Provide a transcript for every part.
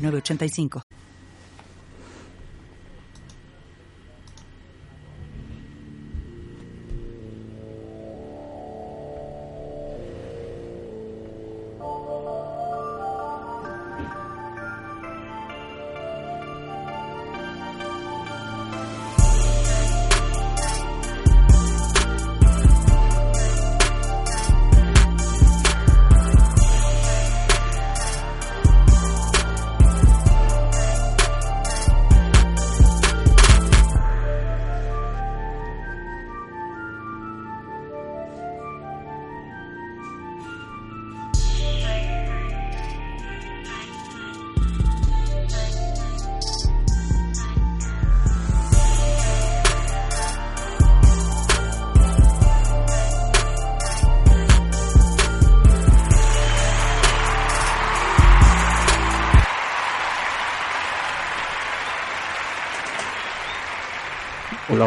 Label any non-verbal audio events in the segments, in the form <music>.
985.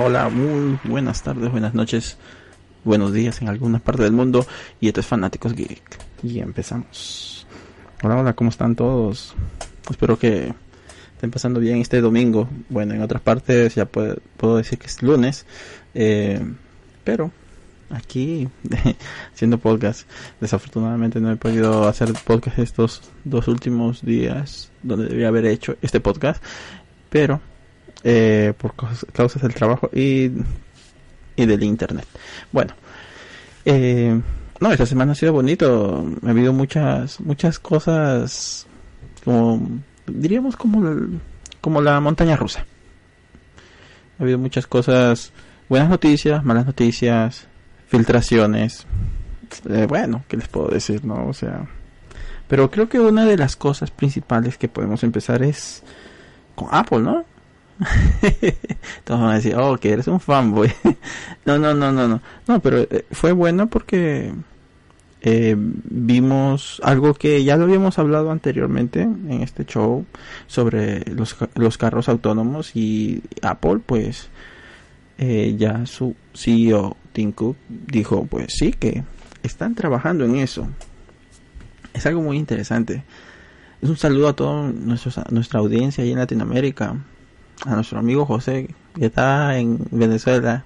Hola, muy buenas tardes, buenas noches, buenos días en alguna parte del mundo. Y esto es Fanáticos Geek. Y empezamos. Hola, hola, ¿cómo están todos? Espero que estén pasando bien este domingo. Bueno, en otras partes ya puedo, puedo decir que es lunes. Eh, pero aquí <laughs> haciendo podcast. Desafortunadamente no he podido hacer podcast estos dos últimos días donde debería haber hecho este podcast. Pero eh, por causas del trabajo y, y del internet. Bueno, eh, no, esta semana ha sido bonito. Ha habido muchas, muchas cosas, como, diríamos como, como la montaña rusa. Ha habido muchas cosas, buenas noticias, malas noticias, filtraciones. Eh, bueno, ¿qué les puedo decir, no? O sea, pero creo que una de las cosas principales que podemos empezar es con Apple, ¿no? <laughs> Todos van a decir, oh, que eres un fanboy. <laughs> no, no, no, no, no. No, pero eh, fue bueno porque eh, vimos algo que ya lo habíamos hablado anteriormente en este show sobre los, los carros autónomos y Apple, pues eh, ya su CEO Tim Cook dijo, pues sí, que están trabajando en eso. Es algo muy interesante. Es un saludo a toda nuestra audiencia ahí en Latinoamérica a nuestro amigo José, que está en Venezuela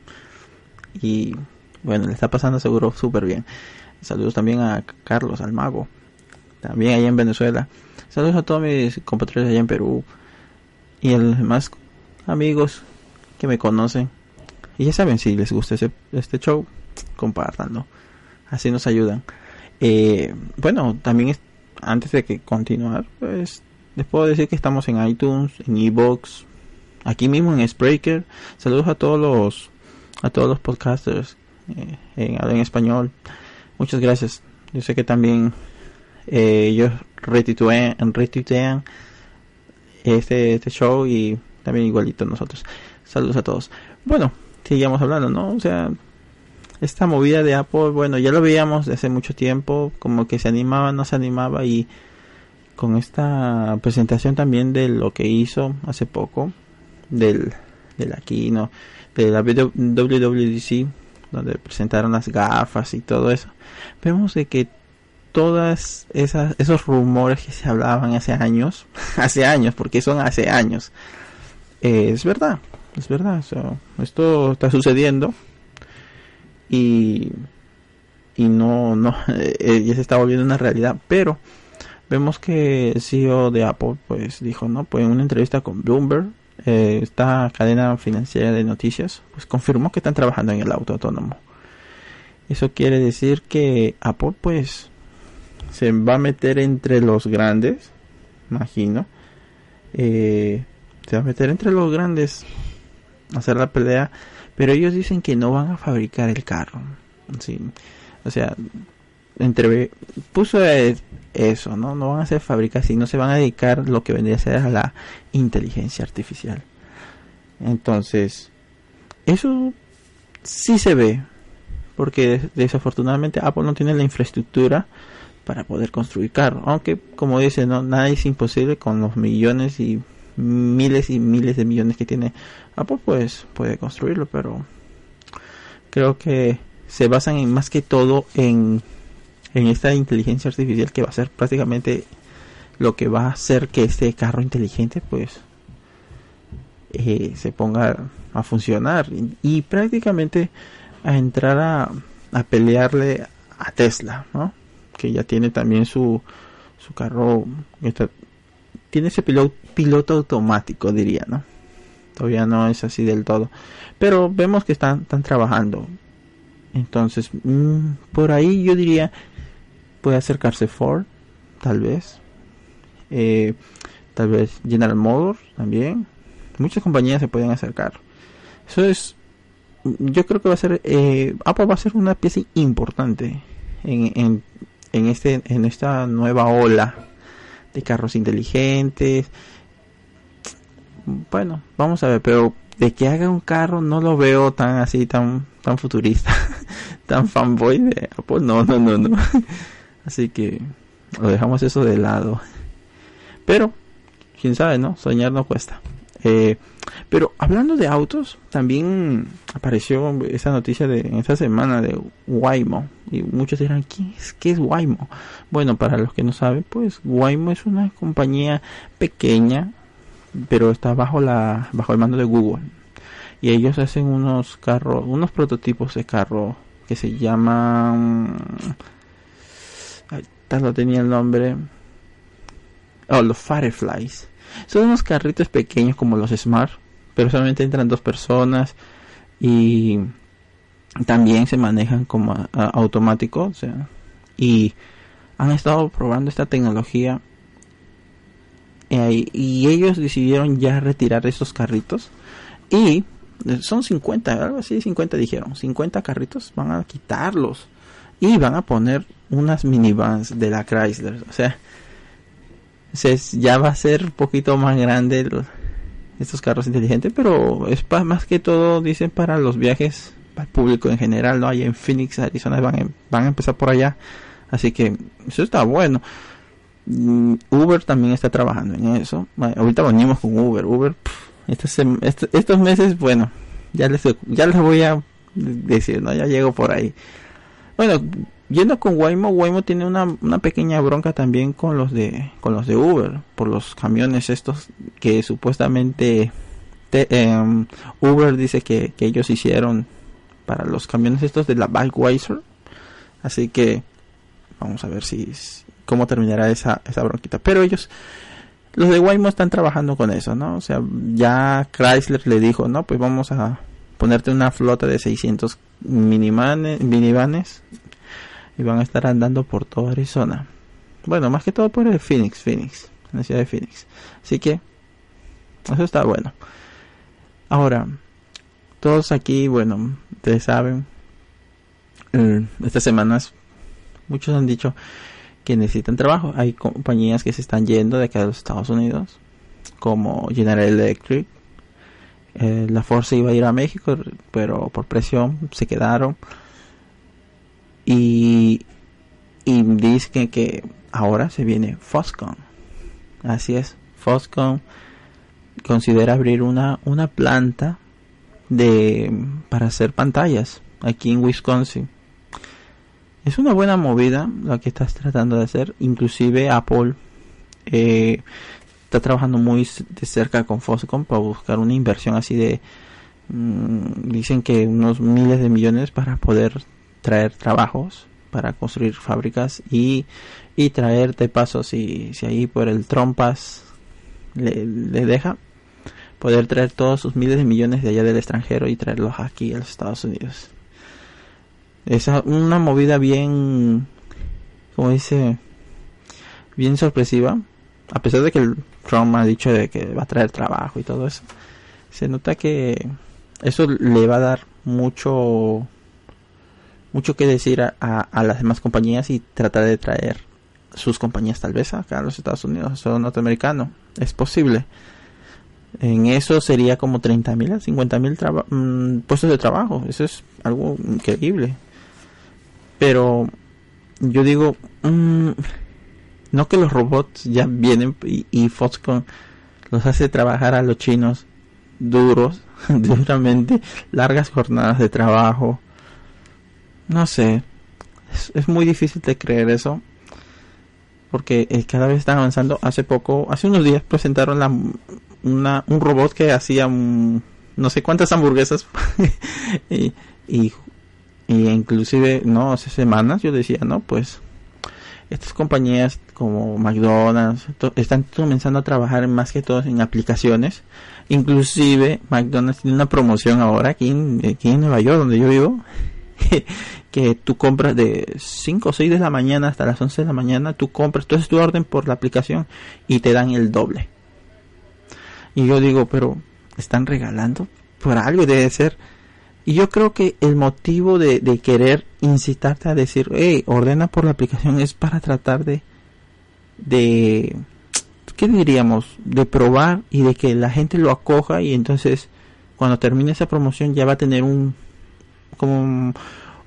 y bueno, le está pasando seguro súper bien. Saludos también a Carlos, al mago, también allá en Venezuela. Saludos a todos mis compatriotas allá en Perú y a los demás amigos que me conocen. Y ya saben, si les gusta este show, compártanlo. Así nos ayudan. Eh, bueno, también antes de que continuar, pues les puedo decir que estamos en iTunes, en Evox, aquí mismo en Spreaker. Saludos a todos los a todos los podcasters eh, en, español. Muchas gracias. Yo sé que también eh, ellos retuitean, retuitean este, este show y también igualito nosotros. Saludos a todos. Bueno, sigamos hablando, ¿no? O sea, esta movida de Apple, bueno, ya lo veíamos desde hace mucho tiempo, como que se animaba, no se animaba y con esta presentación también de lo que hizo hace poco, del, del aquí, ¿no? De la WWDC, donde presentaron las gafas y todo eso, vemos de que todas esas esos rumores que se hablaban hace años, <laughs> hace años, porque son hace años, eh, es verdad, es verdad, esto está sucediendo y y no no <laughs> eh, ya se está volviendo una realidad, pero vemos que el CEO de Apple pues dijo, no, pues en una entrevista con Bloomberg eh, esta cadena financiera de noticias, pues confirmó que están trabajando en el auto autónomo. Eso quiere decir que Apple, pues, se va a meter entre los grandes, imagino. Eh, se va a meter entre los grandes, hacer la pelea, pero ellos dicen que no van a fabricar el carro. Sí. O sea, entre puso eso, ¿no? No van a ser fábricas, sino se van a dedicar lo que vendría a ser a la inteligencia artificial. Entonces, eso sí se ve, porque desafortunadamente Apple no tiene la infraestructura para poder construir carros. Aunque, como dice, no nada es imposible con los millones y miles y miles de millones que tiene Apple, pues puede construirlo, pero creo que se basan en más que todo en en esta inteligencia artificial que va a ser prácticamente lo que va a hacer que este carro inteligente pues eh, se ponga a funcionar y, prácticamente a entrar a, a, pelearle a Tesla, ¿no? Que ya tiene también su, su carro, tiene ese piloto, piloto automático, diría, ¿no? Todavía no es así del todo, pero vemos que están, están trabajando. Entonces, mm, por ahí yo diría puede acercarse Ford, tal vez. Eh, tal vez General Motors también. Muchas compañías se pueden acercar. Eso es, yo creo que va a ser, eh, Apple va a ser una pieza importante en, en, en, este, en esta nueva ola de carros inteligentes. Bueno, vamos a ver, pero de que haga un carro no lo veo tan así, tan, tan futurista, <laughs> tan fanboy de Apple. No, no, no, no. <laughs> Así que lo dejamos eso de lado. Pero, quién sabe, ¿no? Soñar no cuesta. Eh, pero hablando de autos, también apareció esa noticia de esta semana de Waymo. Y muchos dirán, ¿qué es, qué es Waymo? Bueno, para los que no saben, pues Waymo es una compañía pequeña, pero está bajo la bajo el mando de Google. Y ellos hacen unos carros, unos prototipos de carro que se llaman tal no tenía el nombre. Oh, los Fireflies. Son unos carritos pequeños como los Smart, pero solamente entran dos personas y también se manejan como automáticos. O sea, y han estado probando esta tecnología eh, y ellos decidieron ya retirar esos carritos y son 50, algo así, 50 dijeron, 50 carritos van a quitarlos y van a poner unas minivans de la Chrysler. O sea, ya va a ser un poquito más grande estos carros inteligentes, pero es más que todo, dicen, para los viajes, para el público en general, ¿no? hay en Phoenix, Arizona, van, a, van a empezar por allá. Así que eso está bueno. Mm, Uber también está trabajando en eso. ahorita venimos con Uber. Uber, estos, meses, bueno, ya les, ya les voy a decir, ¿no? Ya llego por ahí. Bueno, yendo con Waymo, Waymo tiene una, una, pequeña bronca también con los de con los de Uber por los camiones estos que supuestamente em, Uber dice que, que, ellos hicieron para los camiones estos de la Bikeweiser. Así que vamos a ver si cómo terminará esa esa bronquita. Pero ellos los de Waymo están trabajando con eso, ¿no? O sea, ya Chrysler le dijo, "No, pues vamos a ponerte una flota de 600 minimanes, minivanes y van a estar andando por toda Arizona. Bueno, más que todo por el Phoenix, Phoenix, la ciudad de Phoenix. Así que eso está bueno. Ahora, todos aquí, bueno, ustedes saben, eh, estas semanas muchos han dicho que necesitan trabajo. Hay compañías que se están yendo de acá de los Estados Unidos, como General Electric, eh, la Force iba a ir a México, pero por presión se quedaron. Y, y dicen que ahora se viene Foscon. Así es, Foscon considera abrir una, una planta de para hacer pantallas aquí en Wisconsin. Es una buena movida la que estás tratando de hacer. Inclusive Apple eh, está trabajando muy de cerca con Foscom para buscar una inversión así de mm, dicen que unos miles de millones para poder traer trabajos para construir fábricas y, y traer de paso si, si ahí por el trompas le, le deja poder traer todos sus miles de millones de allá del extranjero y traerlos aquí a los Estados Unidos. Es una movida bien como dice bien sorpresiva a pesar de que el Trump ha dicho de que va a traer trabajo y todo eso, se nota que eso le va a dar mucho mucho que decir a, a, las demás compañías y tratar de traer sus compañías tal vez acá a los Estados Unidos o norteamericano. Es posible. En eso sería como 30 mil a 50 mil mm, puestos de trabajo. Eso es algo increíble. Pero yo digo, mm, no que los robots ya vienen y, y Foxconn los hace trabajar a los chinos duros, <laughs> duramente, largas jornadas de trabajo. No sé, es, muy difícil de creer eso, porque eh, cada vez están avanzando. Hace poco, hace unos días presentaron la, una, un robot que hacía no sé cuántas hamburguesas <laughs> y, y inclusive, no, hace semanas yo decía, no, pues estas compañías como McDonald's están comenzando a trabajar más que todo en aplicaciones. Inclusive McDonald's tiene una promoción ahora aquí en, aquí en Nueva York, donde yo vivo, <laughs> que tú compras de 5 o 6 de la mañana hasta las 11 de la mañana, tú compras, tú haces tu orden por la aplicación y te dan el doble. Y yo digo, pero están regalando por algo, debe ser y yo creo que el motivo de, querer incitarte a decir, hey, ordena por la aplicación es para tratar de, de, ¿qué diríamos? De probar y de que la gente lo acoja y entonces cuando termine esa promoción ya va a tener un, como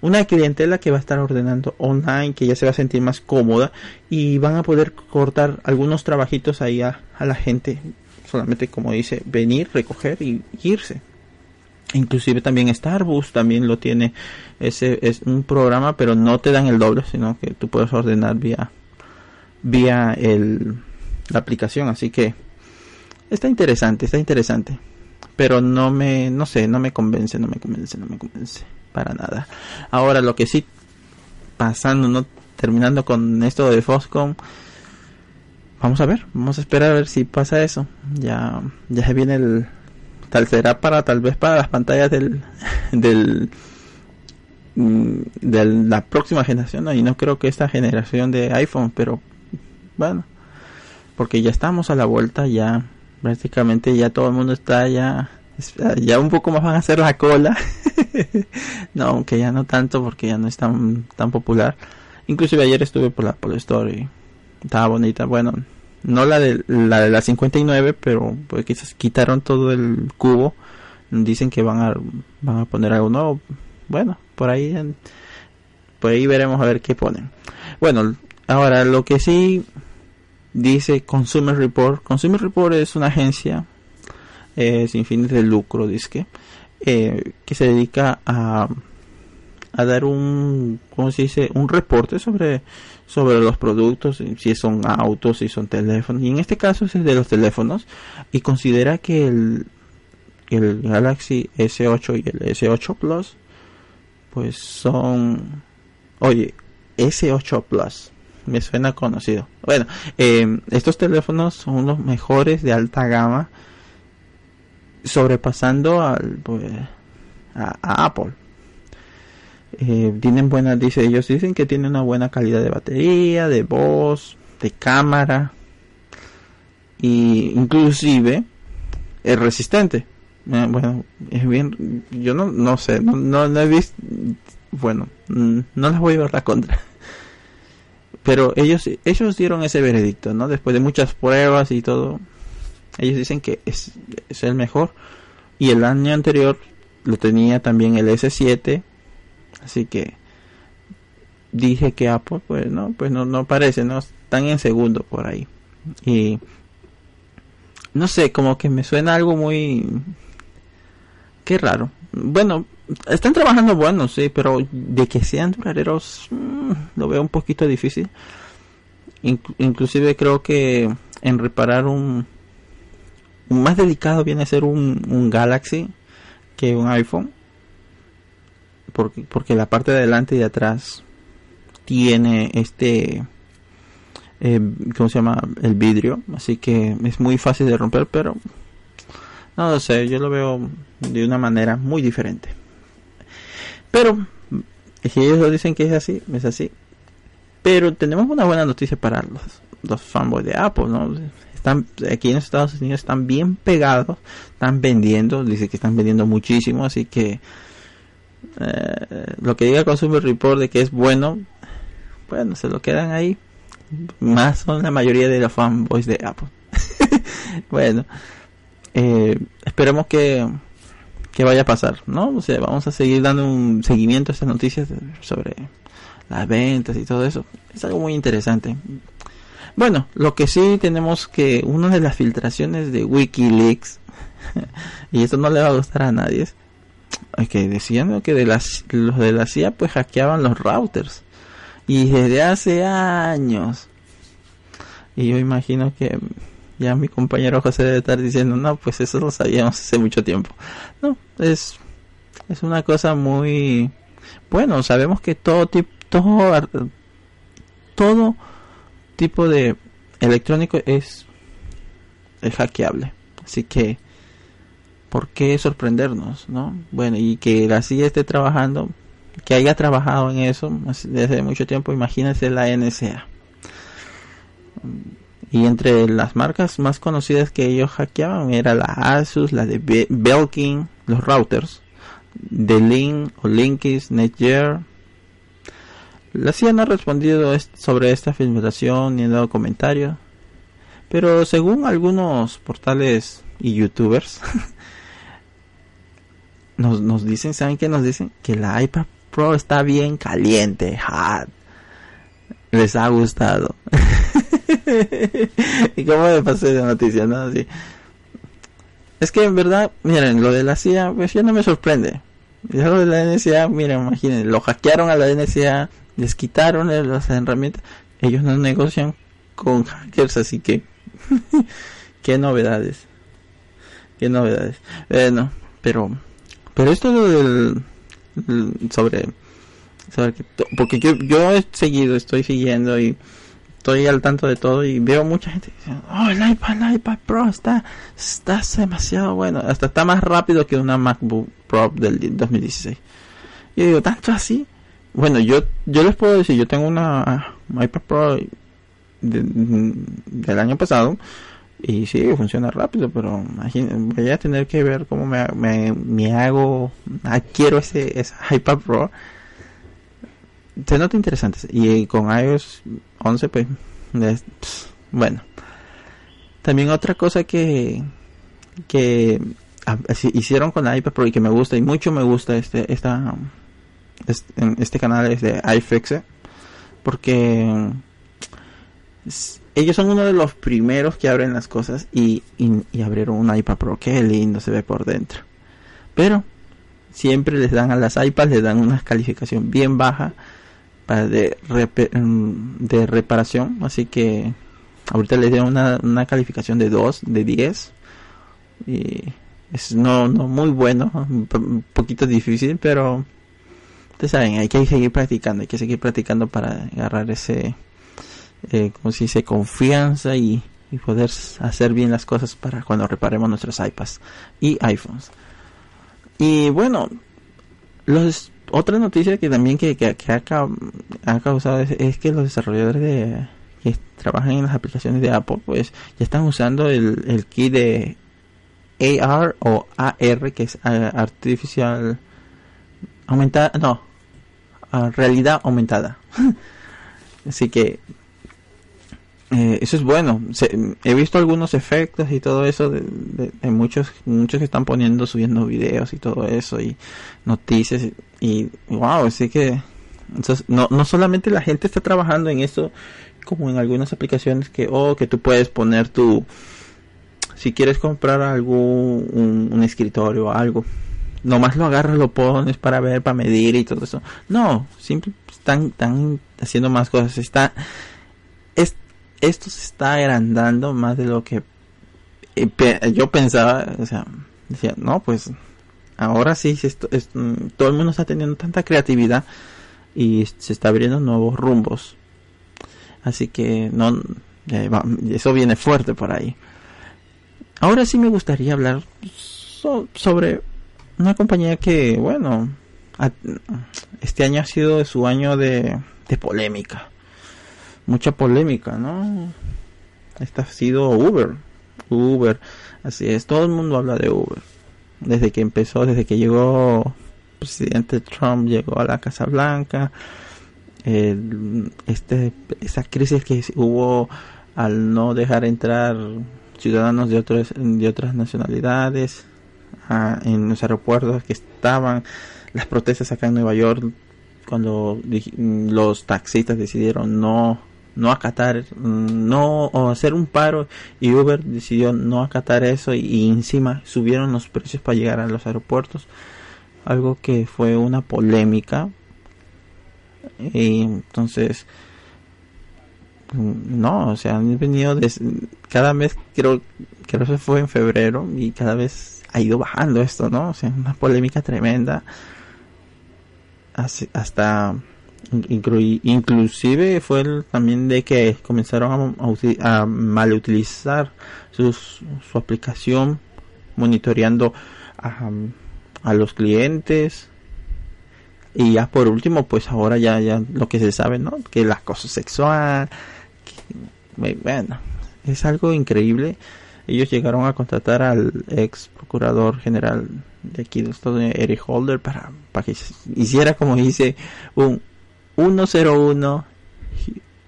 una clientela que va a estar ordenando online, que ya se va a sentir más cómoda y van a poder cortar algunos trabajitos ahí a, a la gente. Solamente como dice, venir, recoger y irse inclusive también Starbucks también lo tiene ese es un programa pero no te dan el doble sino que tú puedes ordenar vía vía el la aplicación. Así que está interesante está interesante. Pero no me no sé no me convence no me convence no me convence para nada. Ahora lo que sí pasando no terminando con esto de Foscom vamos a ver vamos a esperar a ver si pasa eso. Ya ya se viene el tal será para tal vez para las pantallas del del mm, de la próxima generación y no creo que esta generación de iPhone pero bueno porque ya estamos a la vuelta ya prácticamente ya todo el mundo está ya ya un poco más van a hacer la cola. <laughs> No aunque ya no tanto porque ya no es tan tan popular. Inclusive ayer estuve por la Apple Store y estaba bonita. Bueno no la de la de la 59 pero pues quizás quitaron todo el cubo. Dicen que van a van a poner algo nuevo. Bueno por ahí por ahí veremos a ver qué ponen. Bueno ahora lo que sí dice Consumer Report. Consumer Report es una agencia eh, sin fines de lucro dice eh, que se dedica a a dar un ¿cómo se dice? un reporte sobre sobre los productos, si son autos, si son teléfonos, y en este caso es el de los teléfonos, y considera que el, el Galaxy S8 y el S8 Plus, pues son, oye, S8 Plus, me suena conocido. Bueno, eh, estos teléfonos son los mejores de alta gama, sobrepasando al, pues, a Apple eh, tienen buenas, dice ellos, dicen que tiene una buena calidad de batería, de voz, de cámara y inclusive es resistente. Eh, bueno, es bien, yo no, no sé, no, no, he visto, bueno, mm, no les voy a ver la contra. <laughs> Pero ellos, ellos dieron ese veredicto, ¿no? Después de muchas pruebas y todo, ellos dicen que es, es el mejor. Y el año anterior lo tenía también el S7 Así que dije que Apple, pues no, pues no, no parece, no están en segundo por ahí. Y no sé, como que me suena algo muy, qué raro. Bueno, están trabajando bueno, sí, pero de que sean duraderos, mm, lo veo un poquito difícil. inclusive creo que en reparar un, un más delicado viene a ser un, un Galaxy que un iPhone porque, porque la parte de adelante y de atrás tiene este eh, ¿cómo se llama? el vidrio así que es muy fácil de romper pero no lo sé yo lo veo de una manera muy diferente pero si ellos lo dicen que es así es así pero tenemos una buena noticia para los, los fanboys de Apple ¿no? están aquí en Estados Unidos están bien pegados están vendiendo dice que están vendiendo muchísimo así que eh, lo que diga Consumer Report de que es bueno, bueno, se lo quedan ahí. Más son la mayoría de los fanboys de Apple. <laughs> bueno, eh, esperemos que, que vaya a pasar, ¿no? O sea, vamos a seguir dando un seguimiento a estas noticias sobre las ventas y todo eso. Es algo muy interesante. Bueno, lo que sí tenemos que una de las filtraciones de WikiLeaks <laughs> y esto no le va a gustar a nadie que decían que de las los de la CIA pues hackeaban los routers. Y desde hace años. Y yo imagino que ya mi compañero José debe estar diciendo no pues eso lo sabíamos hace mucho tiempo no es es una cosa muy bueno sabemos que todo tipo todo todo tipo de electrónico es, es hackeable. Así que, ¿por qué sorprendernos? ¿no? Bueno, y que la CIA esté trabajando, que haya trabajado en eso desde mucho tiempo, imagínense la NSA. Y entre las marcas más conocidas que ellos hackeaban era la Asus, la de Belkin, los routers, de Link o Linkis, Netgear, la CIA no ha respondido sobre esta filtración ni ha dado comentarios. Pero según algunos portales y youtubers, <laughs> nos, nos dicen, ¿saben qué nos dicen? Que la iPad Pro está bien caliente, hot. Les ha gustado. <laughs> y cómo me pasé de noticia, ¿no? Así. Es que en verdad, miren, lo de la CIA, pues ya no me sorprende. Ya lo de la NSA, miren, imaginen, lo hackearon a la NSA, les quitaron las herramientas, ellos no negocian con hackers, así que <laughs> qué novedades, qué novedades. Bueno, pero, pero esto lo del, sobre, porque yo, yo he seguido, estoy siguiendo y estoy al tanto de todo y veo mucha gente diciendo, oh, el iPad, el iPad Pro está, está demasiado bueno, hasta está más rápido que una MacBook Pro del 2016. Y digo, tanto así, bueno, yo, yo les puedo decir, yo tengo una iPad Pro del año pasado y sí, funciona rápido, pero voy a tener que ver cómo me, me, hago, adquiero ese, ese iPad Pro. Se nota interesante. Y con iOS 11, pues, bueno. También otra cosa que, que hicieron con iPad Pro y que me gusta y mucho me gusta este, esta, en este canal es de iFixit porque ellos son uno de los primeros que abren las cosas y, y, abrieron un iPad Pro. Qué lindo se ve por dentro. Pero siempre les dan a las iPads les dan una calificación bien baja de, de reparación. Así que ahorita les dan una, una calificación de 2 de 10 y es no, no muy bueno un poquito difícil pero ustedes saben, hay que seguir practicando, hay que seguir practicando para agarrar ese, eh, como si dice, confianza y, poder hacer bien las cosas para cuando reparemos nuestros iPads y iPhones. Y bueno, los, otra noticia que también que, que, ha, causado es, que los desarrolladores de, que trabajan en las aplicaciones de Apple pues ya están usando el, el key de AR o AR que es eh, artificial aumentada no realidad aumentada. <laughs> Así que eh, eso es bueno. he visto algunos efectos y todo eso de, muchos muchos que están poniendo, subiendo videos y todo eso y noticias y, wow, así que no, no solamente la gente está trabajando en eso como en algunas aplicaciones que oh, que tú puedes poner tu si quieres comprar algún un escritorio o algo nomás lo agarras, lo pones para ver, para medir y todo eso. No, siempre están, están haciendo más cosas. Está, es, esto se está agrandando más de lo que eh, yo pensaba. O sea, decía, no, pues ahora sí, esto, mm, todo el mundo está teniendo tanta creatividad y se está abriendo nuevos rumbos. Así que no, eso viene fuerte por ahí. Ahora sí me gustaría hablar sobre una compañía que, bueno, este año ha sido su año de, polémica. Mucha polémica, ¿no? Esta ha sido Uber. Uber, así es, todo el mundo habla de Uber. Desde que empezó, desde que llegó presidente Trump llegó a la Casa Blanca, este, esa crisis que hubo al no dejar entrar ciudadanos de, otros, de otras nacionalidades en los aeropuertos que estaban, las protestas acá en Nueva York, cuando los taxistas decidieron no no acatar, no o hacer un paro y Uber decidió no acatar eso y, encima subieron los precios para llegar a los aeropuertos, algo que fue una polémica. Y entonces no, o sea, han venido cada mes creo creo que fue en febrero y cada vez ha ido bajando esto, ¿no? O sea, una polémica tremenda. Hasta inclusive fue también de que comenzaron a, mal utilizar su aplicación monitoreando a, los clientes. Y ya por último pues ahora ya ya lo que se sabe no que el acoso sexual bueno es algo increíble. Ellos llegaron a contratar al ex procurador general de aquí de Estados Unidos, Eric Holder, para, para que hiciera, como dice, un 101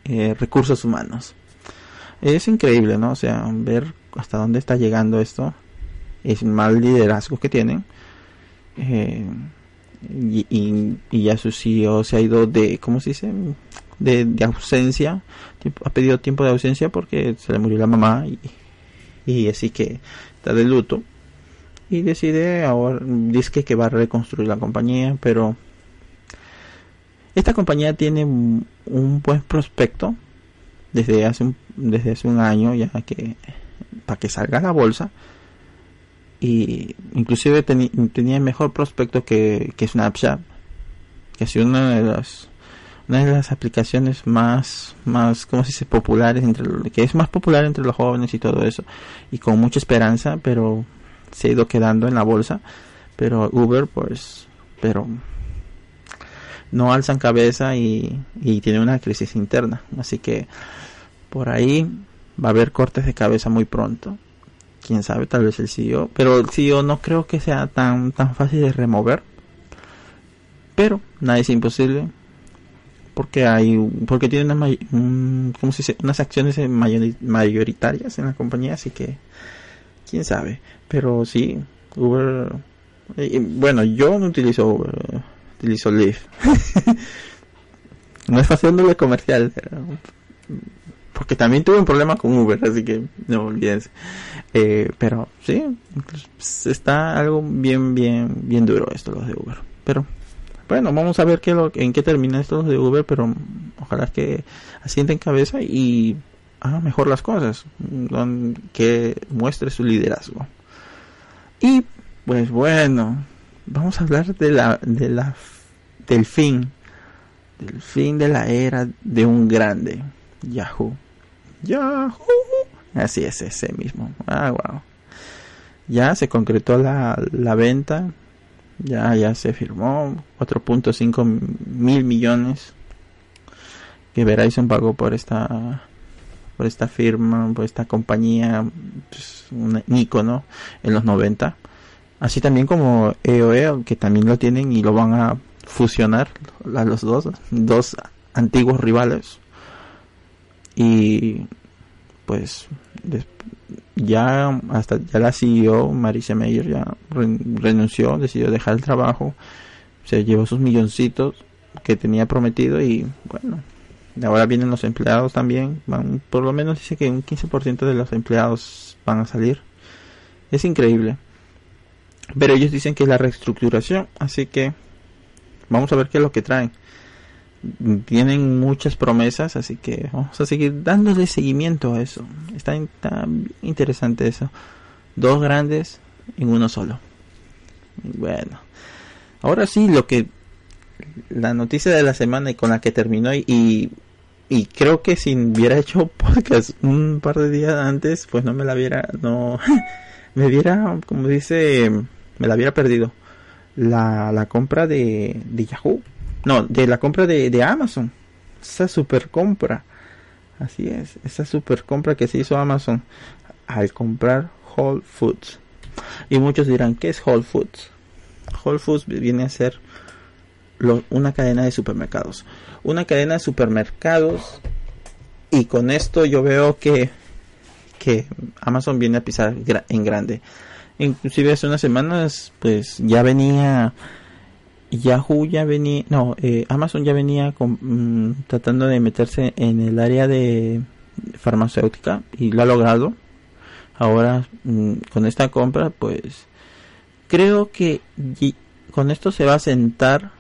eh, recursos humanos. Es increíble, ¿no? O sea, ver hasta dónde está llegando esto. Es mal liderazgo que tienen. Eh, y, ya su CEO se ha ido de, ¿cómo se dice? De, ausencia. Ha pedido tiempo de ausencia porque se le murió la mamá y, y así que está de luto. Y decide ahora, dice que va a reconstruir la compañía, pero esta compañía tiene un, buen prospecto desde hace un, desde hace un año ya que para que salga a la bolsa. Y inclusive tenía mejor prospecto que, que Snapchat que ha sido una de las una de las aplicaciones más más como se dice populares entre que es más popular entre los jóvenes y todo eso y con mucha esperanza pero se ha ido quedando en la bolsa. Pero Uber pues pero no alzan cabeza y, y tienen una crisis interna. Así que por ahí va a haber cortes de cabeza muy pronto. Quién sabe, tal vez el CEO. Pero el CEO no creo que sea tan, tan fácil de remover. Pero nada es imposible. Porque hay, porque tiene unas, ¿cómo se dice? unas acciones mayoritarias en la compañía. Así que, quién sabe. Pero sí, Uber. Eh, bueno, yo no utilizo Uber utilizo Lyft. <laughs> no es haciéndole comercial, porque también tuve un problema con Uber, así que no olvides. Eh, pero sí, pues, está algo bien, bien, bien duro esto los de Uber. Pero bueno, vamos a ver qué lo, en qué termina esto de Uber, pero ojalá que asienten cabeza y haga mejor las cosas, que muestre su liderazgo. Y pues bueno, vamos a hablar de la, de la del fin, del fin de la era de un grande, Yahoo. Yahoo. Así es, ese mismo. Ah, wow. Ya se concretó la, la venta, ya, ya se firmó 4.5 mil millones que Verizon pagó por esta por esta firma, por esta compañía, pues, un icono en los 90. Así también como EOE, que también lo tienen y lo van a fusionar a los dos, dos antiguos rivales. Y pues ya hasta ya la CEO Marisa Mayer ya renunció, decidió dejar el trabajo, se llevó sus milloncitos que tenía prometido y bueno, ahora vienen los empleados también, van, por lo menos dice que un 15% de los empleados van a salir. Es increíble. Pero ellos dicen que es la reestructuración, así que vamos a ver qué es lo que traen. Tienen muchas promesas, así que vamos a seguir dándole seguimiento a eso. Está, interesante eso. Dos grandes en uno solo. Bueno, ahora sí, lo que la noticia de la semana y con la que terminó y, y creo que si hubiera hecho <laughs> podcast un par de días antes, pues no me la hubiera, no, <laughs> me hubiera, como dice, me la hubiera perdido la, la compra de, de, Yahoo. No, de la compra de, de Amazon. Esa super compra. Así es, esa super compra que se hizo Amazon al comprar Whole Foods. Y muchos dirán, ¿qué es Whole Foods? Whole Foods viene a ser una cadena de supermercados. Una cadena de supermercados y con esto yo veo que, que Amazon viene a pisar en grande. Inclusive hace unas semanas pues ya venía Yahoo ya venía, no, eh, Amazon ya venía mm, tratando de meterse en el área de farmacéutica y lo ha logrado. Ahora mm, con esta compra pues creo que con esto se va a sentar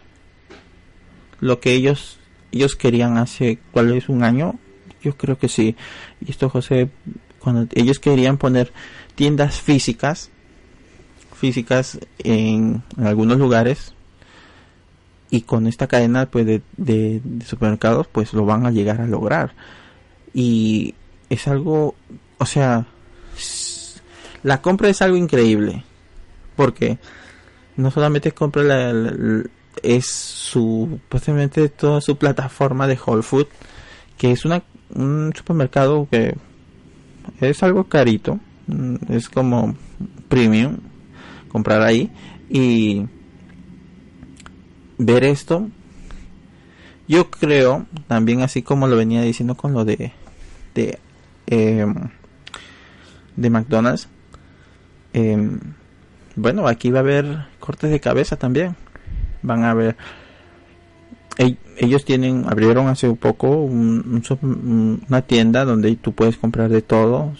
lo que ellos ellos querían hace cuál es un año. Yo creo que sí. Y esto José cuando ellos querían poner tiendas físicas físicas en, algunos lugares y con esta cadena pues de, supermercados pues lo van a llegar a lograr. Y es algo o sea la compra es algo increíble porque no solamente compra la es su posiblemente toda su plataforma de Whole Food que es una un supermercado que es algo carito mm, es como premium comprar ahí y ver esto. Yo creo también así como lo venía diciendo con lo de de em, de McDonald's em, bueno aquí va a haber cortes de cabeza también. Van a ver ellos tienen abrieron hace un poco una tienda donde tú puedes comprar de todo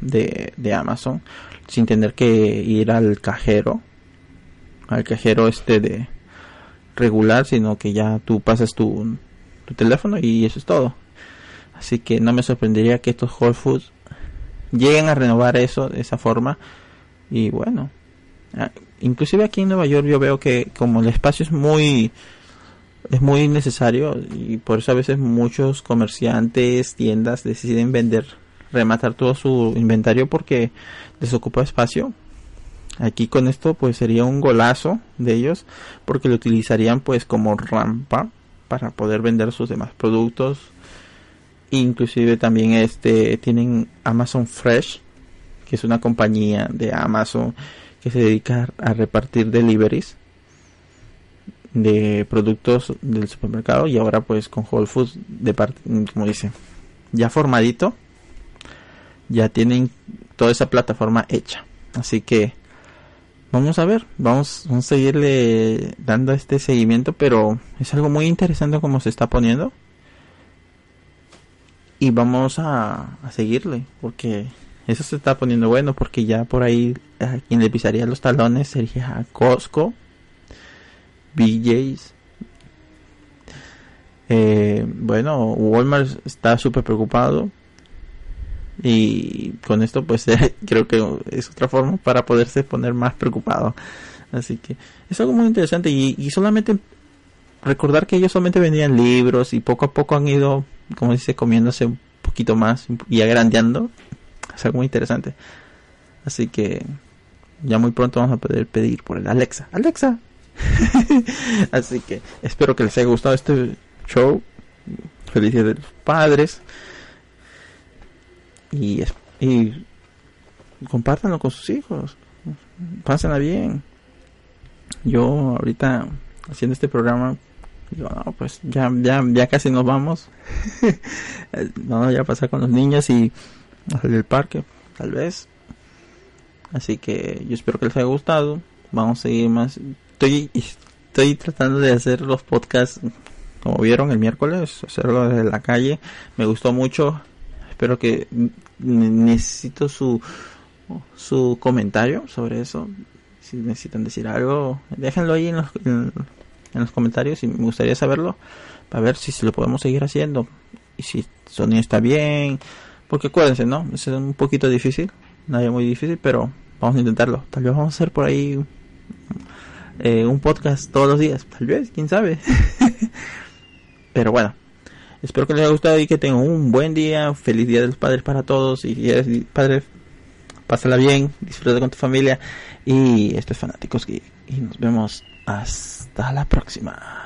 de, de Amazon sin tener que ir al cajero al cajero este de regular sino que ya tú pasas tu, tu teléfono y eso es todo. Así que no me sorprendería que estos Whole Foods lleguen a renovar eso de esa forma. Y bueno ah, inclusive aquí en Nueva York yo veo que como el espacio es muy es muy necesario y por eso a veces muchos comerciantes, tiendas deciden vender, rematar todo su inventario porque les ocupa espacio. Aquí con esto pues sería un golazo de ellos porque lo utilizarían pues como rampa para poder vender sus demás productos. Inclusive también este tienen Amazon Fresh, que es una compañía de Amazon que se dedica a repartir deliveries de productos del supermercado y ahora pues con Whole Foods de como dice ya formadito ya tienen toda esa plataforma hecha así que vamos a ver vamos, a seguirle dando este seguimiento pero es algo muy interesante como se está poniendo y vamos a, a seguirle porque eso se está poniendo bueno porque ya por ahí a quien le pisaría los talones sería Costco, BJ's. Eh, bueno, Walmart está súper preocupado y con esto pues <laughs> creo que es otra forma para poderse poner más preocupado. Así que es algo muy interesante y, y solamente recordar que ellos solamente vendían libros y poco a poco han ido, como dice, comiéndose un poquito más y agrandeando es algo muy interesante. Así que ya muy pronto vamos a poder pedir por el Alexa. Alexa. <laughs> Así que espero que les haya gustado este show. Felicidades de los padres. Y, y compártanlo con sus hijos. Pásenla bien. Yo ahorita haciendo este programa digo, no, pues ya, ya, ya casi nos vamos. <laughs> vamos ya pasar con los niños y del parque, tal vez. Así que yo espero que les haya gustado. Vamos a seguir más. Estoy, estoy tratando de hacer los podcasts, como vieron el miércoles, hacerlo desde la calle. Me gustó mucho. Espero que necesito su su comentario sobre eso. Si necesitan decir algo, déjenlo ahí en los, en, los comentarios y me gustaría saberlo para ver si se lo podemos seguir haciendo y si el sonido está bien porque acuérdense, ¿no? Es un poquito difícil, nada muy difícil, pero vamos a intentarlo. Tal vez vamos a hacer por ahí eh, un podcast todos los días, tal vez, quién sabe. <laughs> pero bueno, espero que les haya gustado y que tengan un buen día. Feliz Día de los Padres para todos. Y si eres padre, pásala bien, disfruta con tu familia. Y esto es Fanáticos. Y nos vemos hasta la próxima.